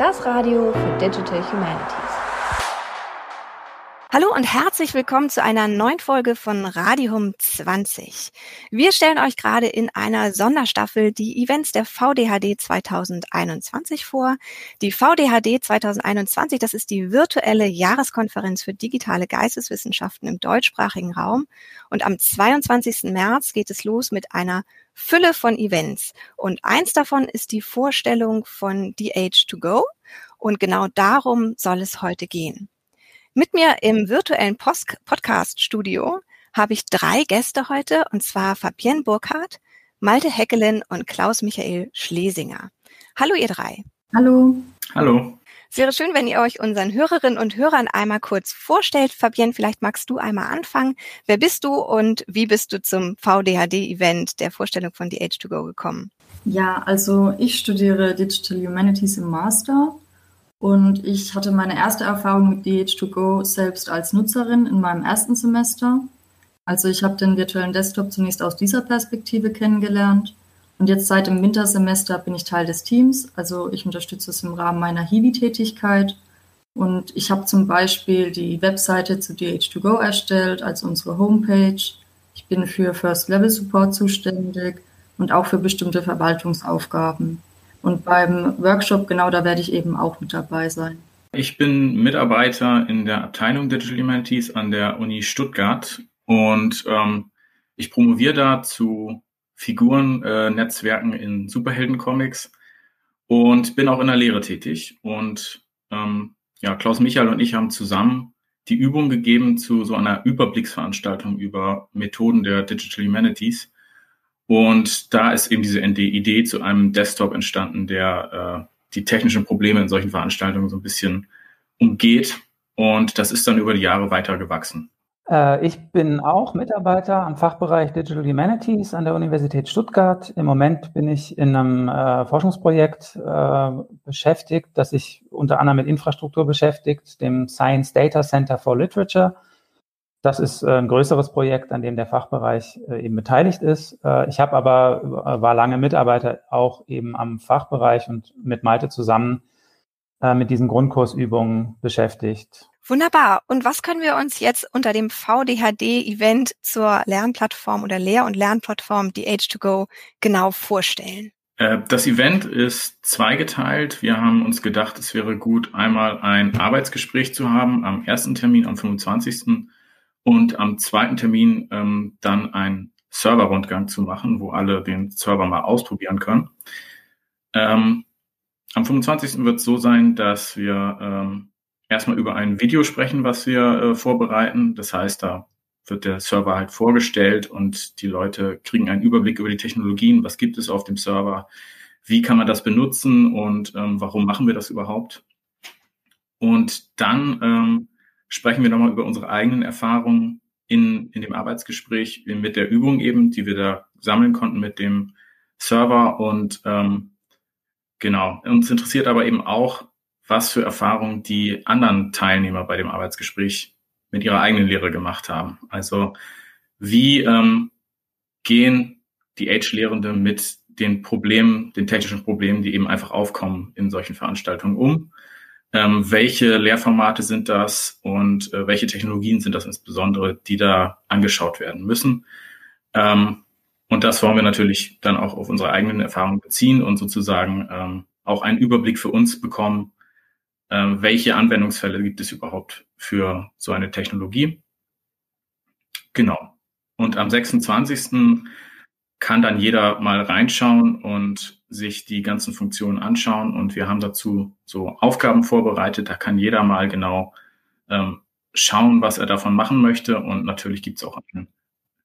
das Radio für Digital Humanities. Hallo und herzlich willkommen zu einer neuen Folge von Radium 20. Wir stellen euch gerade in einer Sonderstaffel die Events der VDHD 2021 vor. Die VDHD 2021, das ist die virtuelle Jahreskonferenz für digitale Geisteswissenschaften im deutschsprachigen Raum. Und am 22. März geht es los mit einer Fülle von Events. Und eins davon ist die Vorstellung von The Age to Go. Und genau darum soll es heute gehen. Mit mir im virtuellen Podcast-Studio habe ich drei Gäste heute, und zwar Fabienne Burkhardt, Malte Heckelen und Klaus-Michael Schlesinger. Hallo ihr drei. Hallo. Hallo. Es wäre schön, wenn ihr euch unseren Hörerinnen und Hörern einmal kurz vorstellt. Fabienne, vielleicht magst du einmal anfangen. Wer bist du und wie bist du zum VDHD-Event der Vorstellung von The Age to Go gekommen? Ja, also ich studiere Digital Humanities im Master und ich hatte meine erste Erfahrung mit DH2Go selbst als Nutzerin in meinem ersten Semester. Also ich habe den virtuellen Desktop zunächst aus dieser Perspektive kennengelernt. Und jetzt seit dem Wintersemester bin ich Teil des Teams. Also ich unterstütze es im Rahmen meiner Hiwi-Tätigkeit. Und ich habe zum Beispiel die Webseite zu DH2Go erstellt als unsere Homepage. Ich bin für First-Level-Support zuständig und auch für bestimmte Verwaltungsaufgaben. Und beim Workshop, genau da werde ich eben auch mit dabei sein. Ich bin Mitarbeiter in der Abteilung Digital Humanities an der Uni Stuttgart und ähm, ich promoviere da zu Figurennetzwerken äh, in Superheldencomics und bin auch in der Lehre tätig. Und ähm, ja, Klaus Michael und ich haben zusammen die Übung gegeben zu so einer Überblicksveranstaltung über Methoden der Digital Humanities. Und da ist eben diese Idee zu einem Desktop entstanden, der äh, die technischen Probleme in solchen Veranstaltungen so ein bisschen umgeht. Und das ist dann über die Jahre weiter gewachsen. Äh, ich bin auch Mitarbeiter am Fachbereich Digital Humanities an der Universität Stuttgart. Im Moment bin ich in einem äh, Forschungsprojekt äh, beschäftigt, das sich unter anderem mit Infrastruktur beschäftigt, dem Science Data Center for Literature. Das ist äh, ein größeres Projekt, an dem der Fachbereich äh, eben beteiligt ist. Äh, ich habe aber, war lange Mitarbeiter auch eben am Fachbereich und mit Malte zusammen mit diesen Grundkursübungen beschäftigt. Wunderbar. Und was können wir uns jetzt unter dem VDHD-Event zur Lernplattform oder Lehr- und Lernplattform die Age2Go genau vorstellen? Das Event ist zweigeteilt. Wir haben uns gedacht, es wäre gut, einmal ein Arbeitsgespräch zu haben am ersten Termin am 25 und am zweiten Termin ähm, dann einen Serverrundgang zu machen, wo alle den Server mal ausprobieren können. Ähm, am 25. wird es so sein, dass wir ähm, erstmal über ein Video sprechen, was wir äh, vorbereiten. Das heißt, da wird der Server halt vorgestellt und die Leute kriegen einen Überblick über die Technologien, was gibt es auf dem Server, wie kann man das benutzen und ähm, warum machen wir das überhaupt. Und dann ähm, sprechen wir nochmal über unsere eigenen Erfahrungen in, in dem Arbeitsgespräch mit der Übung eben, die wir da sammeln konnten mit dem Server. Und ähm, genau, uns interessiert aber eben auch, was für Erfahrungen die anderen Teilnehmer bei dem Arbeitsgespräch mit ihrer eigenen Lehre gemacht haben. Also wie ähm, gehen die Age-Lehrende mit den Problemen, den technischen Problemen, die eben einfach aufkommen in solchen Veranstaltungen um? Ähm, welche Lehrformate sind das und äh, welche Technologien sind das insbesondere, die da angeschaut werden müssen? Ähm, und das wollen wir natürlich dann auch auf unsere eigenen Erfahrungen beziehen und sozusagen ähm, auch einen Überblick für uns bekommen, ähm, welche Anwendungsfälle gibt es überhaupt für so eine Technologie. Genau. Und am 26 kann dann jeder mal reinschauen und sich die ganzen Funktionen anschauen. Und wir haben dazu so Aufgaben vorbereitet. Da kann jeder mal genau ähm, schauen, was er davon machen möchte. Und natürlich gibt es auch einen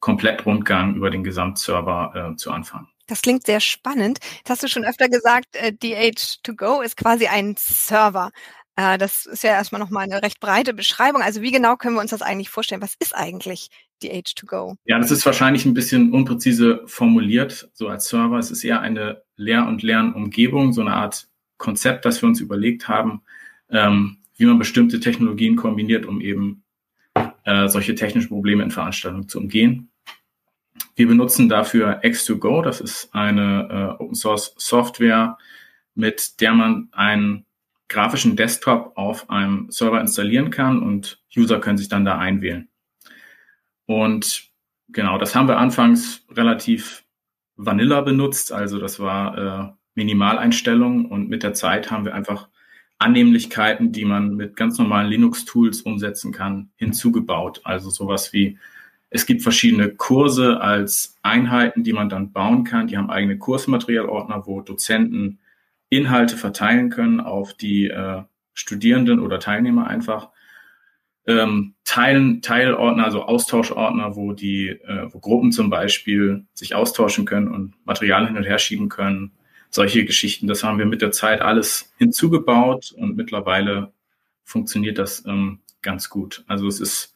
Komplettrundgang über den Gesamtserver äh, zu Anfang. Das klingt sehr spannend. Jetzt hast du schon öfter gesagt, äh, DH2Go ist quasi ein Server. Äh, das ist ja erstmal nochmal eine recht breite Beschreibung. Also wie genau können wir uns das eigentlich vorstellen? Was ist eigentlich die Age2Go? Ja, das ist wahrscheinlich ein bisschen unpräzise formuliert, so als Server. Es ist eher eine Lehr- und Lernumgebung, so eine Art Konzept, das wir uns überlegt haben, ähm, wie man bestimmte Technologien kombiniert, um eben äh, solche technischen Probleme in Veranstaltungen zu umgehen. Wir benutzen dafür X2Go. Das ist eine äh, Open Source Software, mit der man ein grafischen Desktop auf einem Server installieren kann und User können sich dann da einwählen. Und genau, das haben wir anfangs relativ Vanilla benutzt, also das war äh, Minimaleinstellungen und mit der Zeit haben wir einfach Annehmlichkeiten, die man mit ganz normalen Linux-Tools umsetzen kann, hinzugebaut. Also sowas wie, es gibt verschiedene Kurse als Einheiten, die man dann bauen kann. Die haben eigene Kursmaterialordner, wo Dozenten Inhalte verteilen können auf die äh, Studierenden oder Teilnehmer einfach. Ähm, Teilen, Teilordner, also Austauschordner, wo die, äh, wo Gruppen zum Beispiel sich austauschen können und Material hin und her schieben können. Solche Geschichten, das haben wir mit der Zeit alles hinzugebaut und mittlerweile funktioniert das ähm, ganz gut. Also es ist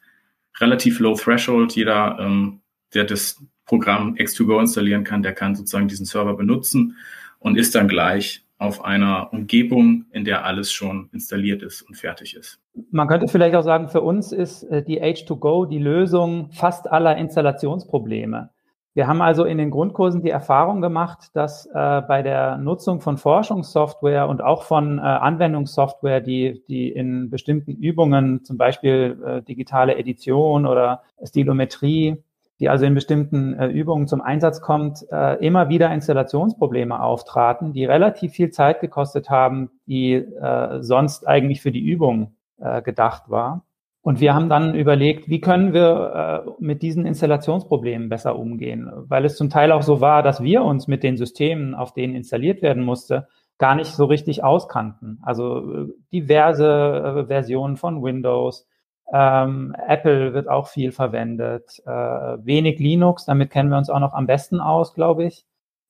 relativ low threshold. Jeder, ähm, der das Programm X2Go installieren kann, der kann sozusagen diesen Server benutzen und ist dann gleich auf einer Umgebung, in der alles schon installiert ist und fertig ist. Man könnte vielleicht auch sagen, für uns ist äh, die H2Go die Lösung fast aller Installationsprobleme. Wir haben also in den Grundkursen die Erfahrung gemacht, dass äh, bei der Nutzung von Forschungssoftware und auch von äh, Anwendungssoftware, die, die in bestimmten Übungen, zum Beispiel äh, digitale Edition oder Stilometrie, die also in bestimmten äh, Übungen zum Einsatz kommt, äh, immer wieder Installationsprobleme auftraten, die relativ viel Zeit gekostet haben, die äh, sonst eigentlich für die Übung äh, gedacht war. Und wir haben dann überlegt, wie können wir äh, mit diesen Installationsproblemen besser umgehen, weil es zum Teil auch so war, dass wir uns mit den Systemen, auf denen installiert werden musste, gar nicht so richtig auskannten. Also äh, diverse Versionen von Windows, ähm, Apple wird auch viel verwendet. Äh, wenig Linux, damit kennen wir uns auch noch am besten aus, glaube ich.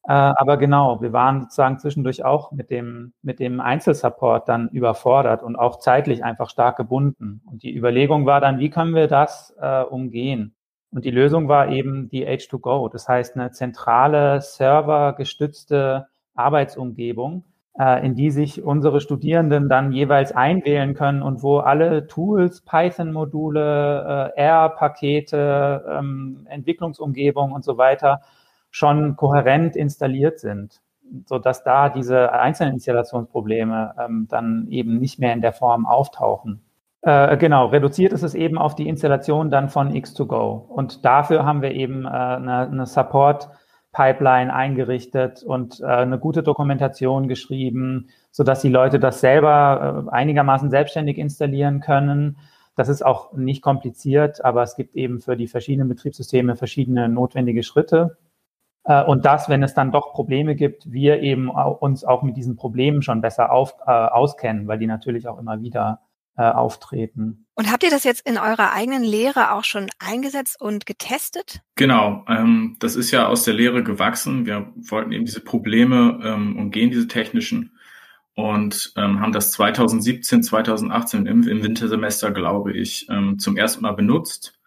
Äh, aber genau, wir waren sozusagen zwischendurch auch mit dem, mit dem Einzelsupport dann überfordert und auch zeitlich einfach stark gebunden. Und die Überlegung war dann, wie können wir das äh, umgehen? Und die Lösung war eben die H2Go. Das heißt, eine zentrale servergestützte Arbeitsumgebung, in die sich unsere Studierenden dann jeweils einwählen können und wo alle Tools, Python-Module, äh, R-Pakete, ähm, Entwicklungsumgebung und so weiter schon kohärent installiert sind, so dass da diese einzelnen Installationsprobleme ähm, dann eben nicht mehr in der Form auftauchen. Äh, genau, reduziert ist es eben auf die Installation dann von X2Go. Und dafür haben wir eben äh, eine, eine Support- Pipeline eingerichtet und äh, eine gute Dokumentation geschrieben, so dass die Leute das selber äh, einigermaßen selbstständig installieren können. Das ist auch nicht kompliziert, aber es gibt eben für die verschiedenen Betriebssysteme verschiedene notwendige Schritte. Äh, und das, wenn es dann doch Probleme gibt, wir eben uns auch mit diesen Problemen schon besser auf, äh, auskennen, weil die natürlich auch immer wieder äh, auftreten. Und habt ihr das jetzt in eurer eigenen Lehre auch schon eingesetzt und getestet? Genau, ähm, das ist ja aus der Lehre gewachsen. Wir wollten eben diese Probleme ähm, umgehen, diese technischen, und ähm, haben das 2017, 2018 im, im Wintersemester, glaube ich, ähm, zum ersten Mal benutzt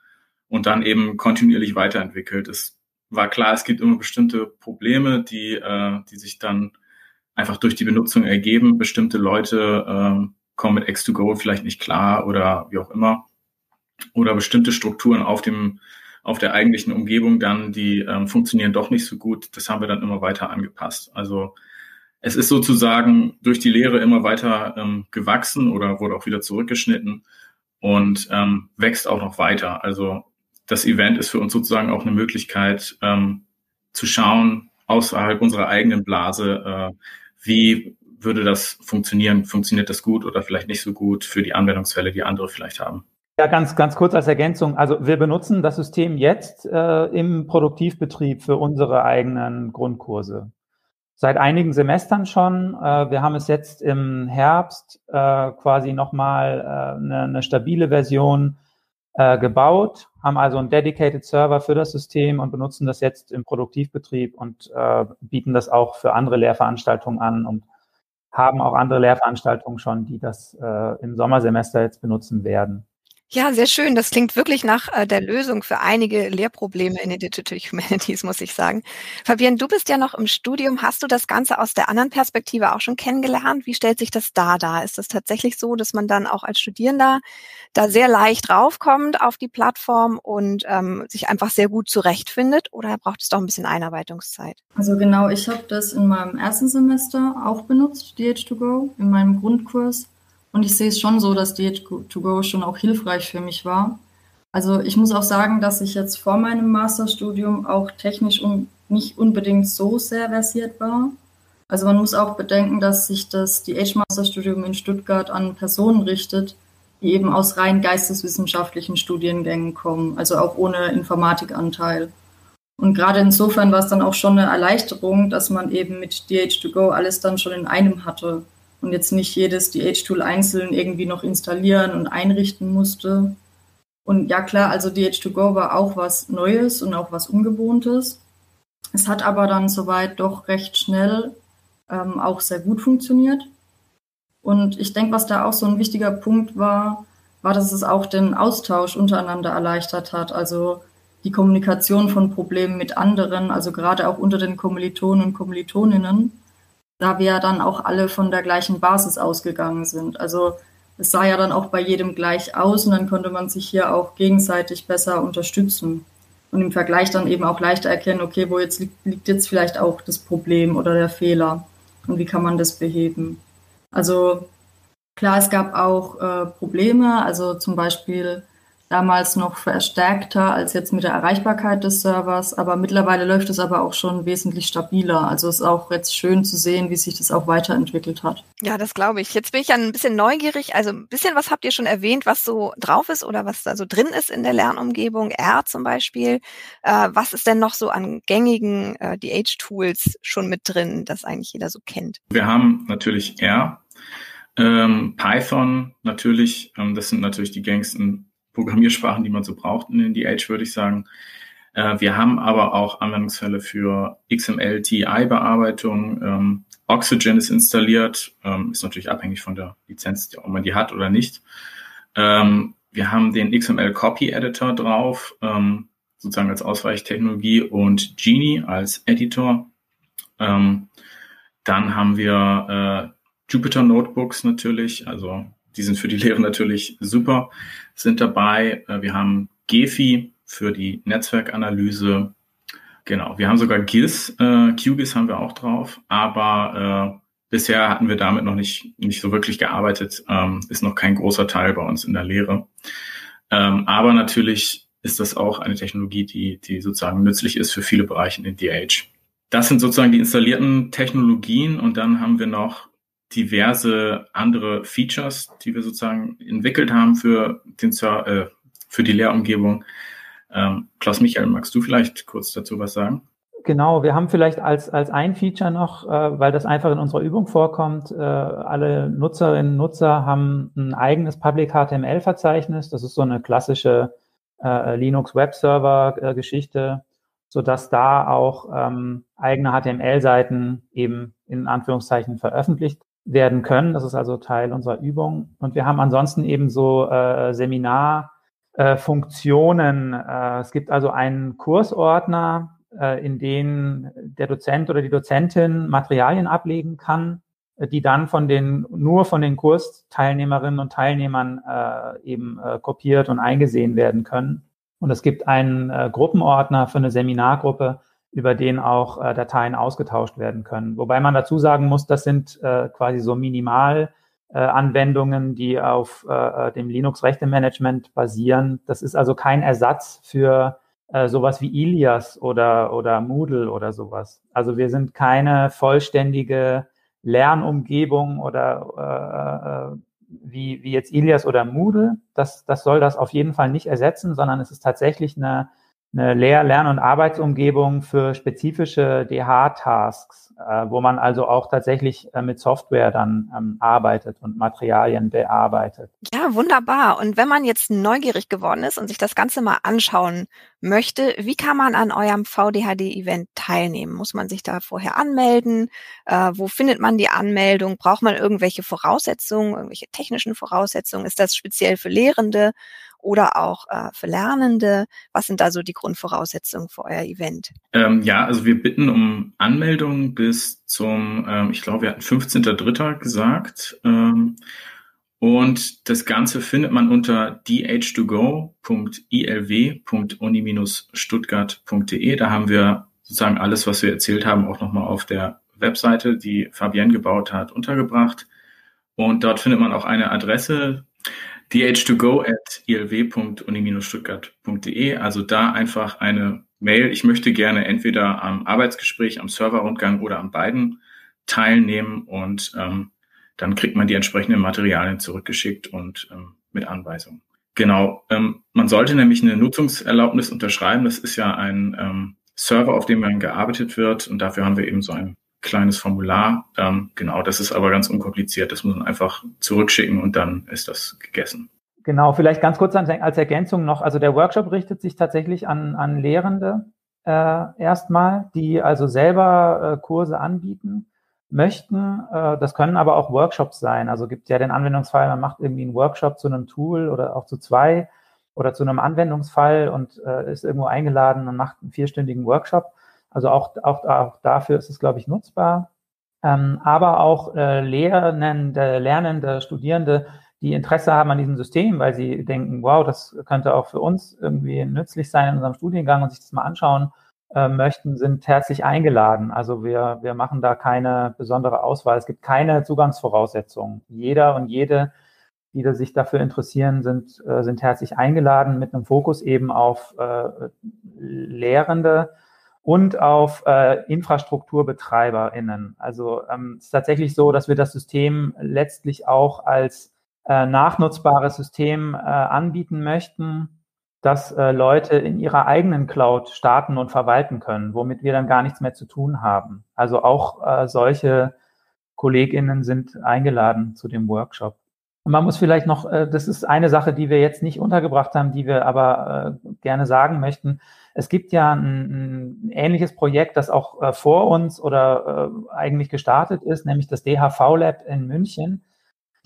und dann eben kontinuierlich weiterentwickelt. Es war klar, es gibt immer bestimmte Probleme, die, äh, die sich dann einfach durch die Benutzung ergeben. Bestimmte Leute äh, kommen mit X2Go vielleicht nicht klar oder wie auch immer. Oder bestimmte Strukturen auf dem, auf der eigentlichen Umgebung dann, die ähm, funktionieren doch nicht so gut. Das haben wir dann immer weiter angepasst. Also es ist sozusagen durch die Lehre immer weiter ähm, gewachsen oder wurde auch wieder zurückgeschnitten und ähm, wächst auch noch weiter. Also das Event ist für uns sozusagen auch eine Möglichkeit ähm, zu schauen außerhalb unserer eigenen Blase, äh, wie würde das funktionieren? Funktioniert das gut oder vielleicht nicht so gut für die Anwendungsfälle, die andere vielleicht haben? Ja, ganz, ganz kurz als Ergänzung. Also wir benutzen das System jetzt äh, im Produktivbetrieb für unsere eigenen Grundkurse. Seit einigen Semestern schon. Äh, wir haben es jetzt im Herbst äh, quasi nochmal äh, eine, stabile Version äh, gebaut, haben also einen dedicated Server für das System und benutzen das jetzt im Produktivbetrieb und äh, bieten das auch für andere Lehrveranstaltungen an und haben auch andere Lehrveranstaltungen schon, die das äh, im Sommersemester jetzt benutzen werden. Ja, sehr schön. Das klingt wirklich nach äh, der Lösung für einige Lehrprobleme in den Digital Humanities, muss ich sagen. Fabian, du bist ja noch im Studium. Hast du das Ganze aus der anderen Perspektive auch schon kennengelernt? Wie stellt sich das da dar? Ist es tatsächlich so, dass man dann auch als Studierender da sehr leicht raufkommt auf die Plattform und ähm, sich einfach sehr gut zurechtfindet? Oder braucht es doch ein bisschen Einarbeitungszeit? Also genau, ich habe das in meinem ersten Semester auch benutzt, DH2Go, in meinem Grundkurs. Und ich sehe es schon so, dass DH2Go schon auch hilfreich für mich war. Also ich muss auch sagen, dass ich jetzt vor meinem Masterstudium auch technisch un nicht unbedingt so sehr versiert war. Also man muss auch bedenken, dass sich das DH-Masterstudium in Stuttgart an Personen richtet, die eben aus rein geisteswissenschaftlichen Studiengängen kommen, also auch ohne Informatikanteil. Und gerade insofern war es dann auch schon eine Erleichterung, dass man eben mit DH2Go alles dann schon in einem hatte und jetzt nicht jedes DH-Tool einzeln irgendwie noch installieren und einrichten musste. Und ja klar, also DH2Go war auch was Neues und auch was Ungewohntes. Es hat aber dann soweit doch recht schnell ähm, auch sehr gut funktioniert. Und ich denke, was da auch so ein wichtiger Punkt war, war, dass es auch den Austausch untereinander erleichtert hat. Also die Kommunikation von Problemen mit anderen, also gerade auch unter den Kommilitonen und Kommilitoninnen da wir ja dann auch alle von der gleichen Basis ausgegangen sind. Also es sah ja dann auch bei jedem gleich aus und dann konnte man sich hier auch gegenseitig besser unterstützen und im Vergleich dann eben auch leichter erkennen, okay, wo jetzt liegt, liegt jetzt vielleicht auch das Problem oder der Fehler und wie kann man das beheben. Also klar, es gab auch äh, Probleme, also zum Beispiel damals noch verstärkter als jetzt mit der Erreichbarkeit des Servers, aber mittlerweile läuft es aber auch schon wesentlich stabiler. Also es ist auch jetzt schön zu sehen, wie sich das auch weiterentwickelt hat. Ja, das glaube ich. Jetzt bin ich ja ein bisschen neugierig. Also ein bisschen was habt ihr schon erwähnt, was so drauf ist oder was da so drin ist in der Lernumgebung, R zum Beispiel. Äh, was ist denn noch so an gängigen äh, DH-Tools schon mit drin, das eigentlich jeder so kennt? Wir haben natürlich R, ähm, Python natürlich, ähm, das sind natürlich die gängigsten Programmiersprachen, die man so braucht in den DH, würde ich sagen. Äh, wir haben aber auch Anwendungsfälle für XML-TI-Bearbeitung. Ähm, Oxygen ist installiert, ähm, ist natürlich abhängig von der Lizenz, ob man die hat oder nicht. Ähm, wir haben den XML Copy Editor drauf, ähm, sozusagen als Ausweichtechnologie und Genie als Editor. Ähm, dann haben wir äh, Jupyter Notebooks natürlich, also die sind für die Lehre natürlich super, sind dabei. Äh, wir haben Gefi für die Netzwerkanalyse. Genau, wir haben sogar GIS, äh, QGIS haben wir auch drauf, aber äh, bisher hatten wir damit noch nicht, nicht so wirklich gearbeitet, ähm, ist noch kein großer Teil bei uns in der Lehre. Ähm, aber natürlich ist das auch eine Technologie, die, die sozusagen nützlich ist für viele Bereiche in DH. Das sind sozusagen die installierten Technologien und dann haben wir noch diverse andere Features, die wir sozusagen entwickelt haben für, den, äh, für die Lehrumgebung. Ähm, Klaus Michael, magst du vielleicht kurz dazu was sagen? Genau, wir haben vielleicht als, als ein Feature noch, äh, weil das einfach in unserer Übung vorkommt, äh, alle Nutzerinnen und Nutzer haben ein eigenes Public HTML-Verzeichnis. Das ist so eine klassische äh, Linux Web Server-Geschichte, so dass da auch ähm, eigene HTML-Seiten eben in Anführungszeichen veröffentlicht werden können. Das ist also Teil unserer Übung. Und wir haben ansonsten eben so äh, Seminarfunktionen. Äh, äh, es gibt also einen Kursordner, äh, in den der Dozent oder die Dozentin Materialien ablegen kann, die dann von den nur von den Kursteilnehmerinnen und Teilnehmern äh, eben äh, kopiert und eingesehen werden können. Und es gibt einen äh, Gruppenordner für eine Seminargruppe, über den auch äh, Dateien ausgetauscht werden können. Wobei man dazu sagen muss, das sind äh, quasi so Minimalanwendungen, äh, die auf äh, äh, dem Linux-Rechte-Management basieren. Das ist also kein Ersatz für äh, sowas wie Ilias oder, oder Moodle oder sowas. Also wir sind keine vollständige Lernumgebung oder äh, äh, wie, wie jetzt Ilias oder Moodle. Das, das soll das auf jeden Fall nicht ersetzen, sondern es ist tatsächlich eine eine Lehr-, Lern- und Arbeitsumgebung für spezifische DH-Tasks, äh, wo man also auch tatsächlich äh, mit Software dann ähm, arbeitet und Materialien bearbeitet. Ja, wunderbar. Und wenn man jetzt neugierig geworden ist und sich das Ganze mal anschauen möchte, wie kann man an eurem VDHD-Event teilnehmen? Muss man sich da vorher anmelden? Äh, wo findet man die Anmeldung? Braucht man irgendwelche Voraussetzungen, irgendwelche technischen Voraussetzungen? Ist das speziell für Lehrende oder auch äh, für Lernende? Was sind da so die Grundvoraussetzungen für euer Event? Ähm, ja, also wir bitten um Anmeldung bis zum, ähm, ich glaube, wir hatten 15.3. gesagt. Ähm, und das Ganze findet man unter dh2go.ilw.uni-stuttgart.de. Da haben wir sozusagen alles, was wir erzählt haben, auch nochmal auf der Webseite, die Fabienne gebaut hat, untergebracht. Und dort findet man auch eine Adresse, dh2go at ilw.uni-stuttgart.de. Also da einfach eine Mail. Ich möchte gerne entweder am Arbeitsgespräch, am Serverrundgang oder an beiden teilnehmen und ähm, dann kriegt man die entsprechenden Materialien zurückgeschickt und ähm, mit Anweisungen. Genau. Ähm, man sollte nämlich eine Nutzungserlaubnis unterschreiben. Das ist ja ein ähm, Server, auf dem dann gearbeitet wird. Und dafür haben wir eben so ein kleines Formular. Ähm, genau, das ist aber ganz unkompliziert. Das muss man einfach zurückschicken und dann ist das gegessen. Genau, vielleicht ganz kurz als Ergänzung noch. Also der Workshop richtet sich tatsächlich an, an Lehrende äh, erstmal, die also selber äh, Kurse anbieten möchten. Äh, das können aber auch Workshops sein. Also gibt ja den Anwendungsfall, man macht irgendwie einen Workshop zu einem Tool oder auch zu zwei oder zu einem Anwendungsfall und äh, ist irgendwo eingeladen und macht einen vierstündigen Workshop. Also auch, auch, auch dafür ist es, glaube ich, nutzbar. Ähm, aber auch äh, Lehrende, Lernende, Studierende, die Interesse haben an diesem System, weil sie denken, wow, das könnte auch für uns irgendwie nützlich sein in unserem Studiengang und sich das mal anschauen äh, möchten, sind herzlich eingeladen. Also wir, wir machen da keine besondere Auswahl. Es gibt keine Zugangsvoraussetzungen. Jeder und jede, die da sich dafür interessieren, sind, äh, sind herzlich eingeladen mit einem Fokus eben auf äh, Lehrende und auf äh, InfrastrukturbetreiberInnen. Also ähm, es ist tatsächlich so, dass wir das System letztlich auch als äh, nachnutzbares System äh, anbieten möchten, dass äh, Leute in ihrer eigenen Cloud starten und verwalten können, womit wir dann gar nichts mehr zu tun haben. Also auch äh, solche KollegInnen sind eingeladen zu dem Workshop. Und man muss vielleicht noch, äh, das ist eine Sache, die wir jetzt nicht untergebracht haben, die wir aber äh, gerne sagen möchten. Es gibt ja ein, ein ähnliches Projekt, das auch äh, vor uns oder äh, eigentlich gestartet ist, nämlich das DHV Lab in München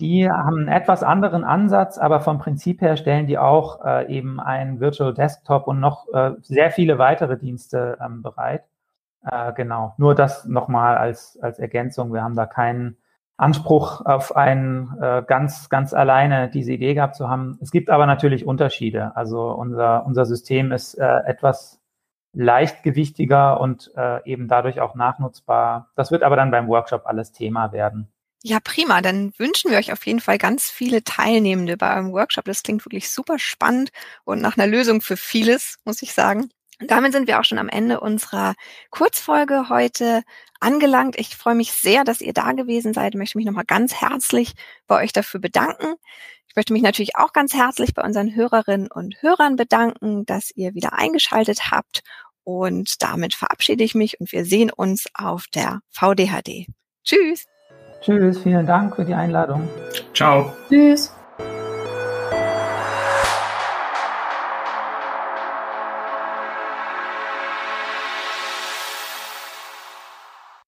die haben einen etwas anderen Ansatz, aber vom Prinzip her stellen die auch äh, eben einen Virtual Desktop und noch äh, sehr viele weitere Dienste ähm, bereit. Äh, genau, nur das nochmal als, als Ergänzung. Wir haben da keinen Anspruch auf einen äh, ganz, ganz alleine diese Idee gehabt zu haben. Es gibt aber natürlich Unterschiede. Also unser, unser System ist äh, etwas leichtgewichtiger und äh, eben dadurch auch nachnutzbar. Das wird aber dann beim Workshop alles Thema werden. Ja, prima. Dann wünschen wir euch auf jeden Fall ganz viele Teilnehmende bei eurem Workshop. Das klingt wirklich super spannend und nach einer Lösung für vieles, muss ich sagen. Und damit sind wir auch schon am Ende unserer Kurzfolge heute angelangt. Ich freue mich sehr, dass ihr da gewesen seid. Ich möchte mich nochmal ganz herzlich bei euch dafür bedanken. Ich möchte mich natürlich auch ganz herzlich bei unseren Hörerinnen und Hörern bedanken, dass ihr wieder eingeschaltet habt. Und damit verabschiede ich mich und wir sehen uns auf der VDHD. Tschüss! Tschüss, vielen Dank für die Einladung. Ciao. Tschüss.